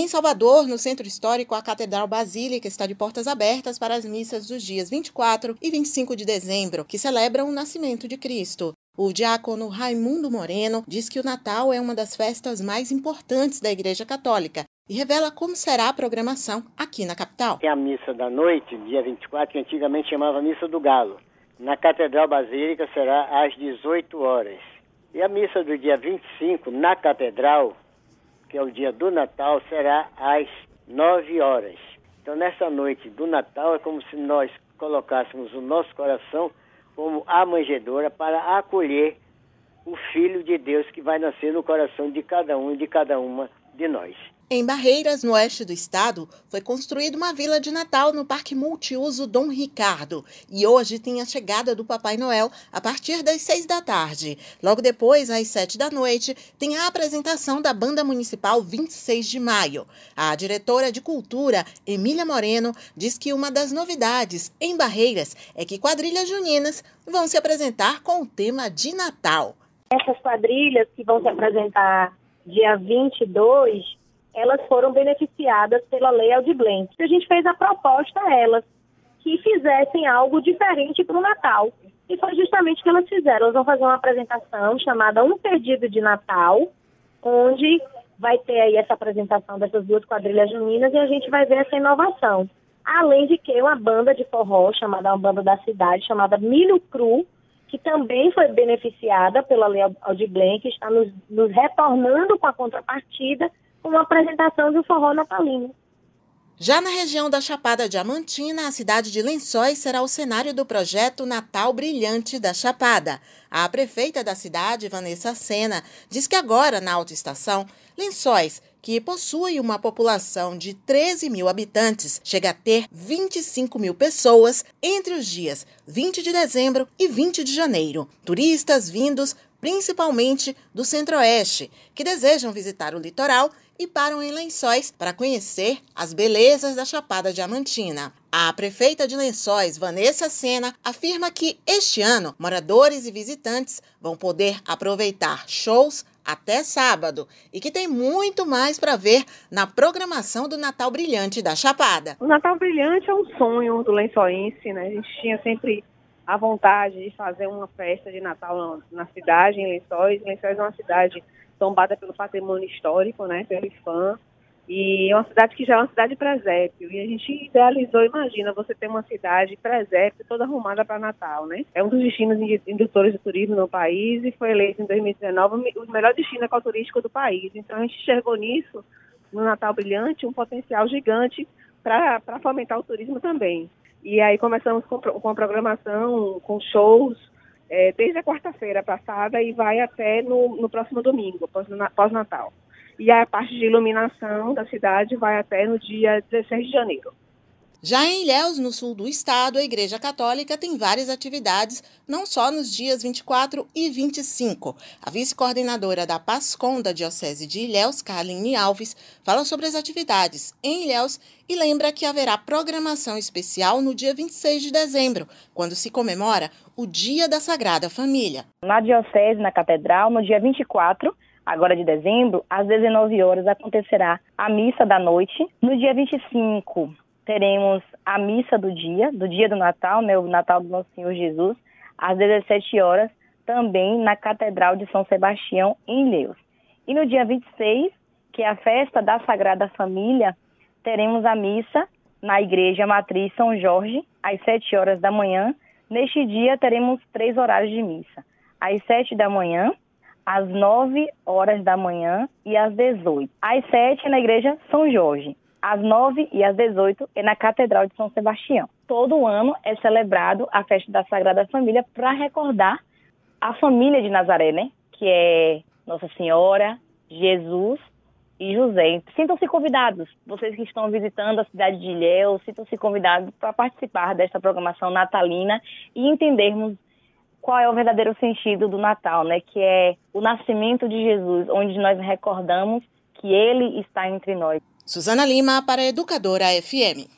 Em Salvador, no Centro Histórico, a Catedral Basílica está de portas abertas para as missas dos dias 24 e 25 de dezembro, que celebram o nascimento de Cristo. O diácono Raimundo Moreno diz que o Natal é uma das festas mais importantes da Igreja Católica e revela como será a programação aqui na capital. Tem a missa da noite, dia 24, que antigamente chamava Missa do Galo. Na Catedral Basílica será às 18 horas. E a missa do dia 25, na Catedral, que é o dia do Natal, será às 9 horas. Então, nessa noite do Natal, é como se nós colocássemos o nosso coração como a manjedoura para acolher o Filho de Deus que vai nascer no coração de cada um e de cada uma de nós. Em Barreiras, no oeste do estado, foi construída uma vila de Natal no Parque Multiuso Dom Ricardo. E hoje tem a chegada do Papai Noel a partir das seis da tarde. Logo depois, às sete da noite, tem a apresentação da Banda Municipal 26 de Maio. A diretora de Cultura, Emília Moreno, diz que uma das novidades em Barreiras é que quadrilhas juninas vão se apresentar com o tema de Natal. Essas quadrilhas que vão se apresentar dia 22 elas foram beneficiadas pela Lei Aldir Blanc. A gente fez a proposta a elas que fizessem algo diferente para o Natal. E foi justamente o que elas fizeram. Elas vão fazer uma apresentação chamada Um Perdido de Natal, onde vai ter aí essa apresentação dessas duas quadrilhas juninas e a gente vai ver essa inovação. Além de que uma banda de forró, chamada uma banda da cidade, chamada Milho Cru, que também foi beneficiada pela Lei Aldir Blanc, está nos, nos retornando com a contrapartida uma apresentação um forró natalino. Já na região da Chapada Diamantina, a cidade de Lençóis será o cenário do projeto Natal Brilhante da Chapada. A prefeita da cidade, Vanessa Sena, diz que agora, na autoestação, Lençóis, que possui uma população de 13 mil habitantes, chega a ter 25 mil pessoas entre os dias 20 de dezembro e 20 de janeiro. Turistas vindos principalmente do Centro-Oeste, que desejam visitar o litoral e param em Lençóis para conhecer as belezas da Chapada Diamantina. A prefeita de Lençóis, Vanessa Sena, afirma que este ano moradores e visitantes vão poder aproveitar shows até sábado e que tem muito mais para ver na programação do Natal Brilhante da Chapada. O Natal Brilhante é um sonho do lençoense, né? A gente tinha sempre a vontade de fazer uma festa de Natal na cidade, em Lençóis. Lençóis é uma cidade tombada pelo patrimônio histórico, né, pelo IFAM, e é uma cidade que já é uma cidade presépio. E a gente idealizou, imagina, você ter uma cidade presépio toda arrumada para Natal, né? É um dos destinos indutores do turismo no país e foi eleito em 2019 o melhor destino ecoturístico do país. Então a gente enxergou nisso, no Natal Brilhante, um potencial gigante para fomentar o turismo também. E aí começamos com, com a programação, com shows, é, desde a quarta-feira passada e vai até no, no próximo domingo, pós-Natal. E a parte de iluminação da cidade vai até no dia 16 de janeiro. Já em Ilhéus, no sul do estado, a Igreja Católica tem várias atividades, não só nos dias 24 e 25. A vice-coordenadora da PASCOM da Diocese de Ilhéus, Carline Alves, fala sobre as atividades em Ilhéus e lembra que haverá programação especial no dia 26 de dezembro, quando se comemora o Dia da Sagrada Família. Na Diocese, na Catedral, no dia 24, agora de dezembro, às 19 horas, acontecerá a missa da noite. No dia 25, teremos a missa do dia, do dia do Natal, né, o Natal do Nosso Senhor Jesus, às 17 horas, também na Catedral de São Sebastião, em Leus. E no dia 26, que é a festa da Sagrada Família, teremos a missa na Igreja Matriz São Jorge, às 7 horas da manhã. Neste dia, teremos três horários de missa: às 7 da manhã, às 9 horas da manhã e às 18. Às 7 na Igreja São Jorge às 9 e às 18 é na Catedral de São Sebastião. Todo ano é celebrado a festa da Sagrada Família para recordar a família de Nazaré, né? Que é Nossa Senhora, Jesus e José. Sintam-se convidados, vocês que estão visitando a cidade de Ilhéus, sintam-se convidados para participar desta programação natalina e entendermos qual é o verdadeiro sentido do Natal, né? Que é o nascimento de Jesus, onde nós recordamos que ele está entre nós. Suzana Lima para Educadora FM.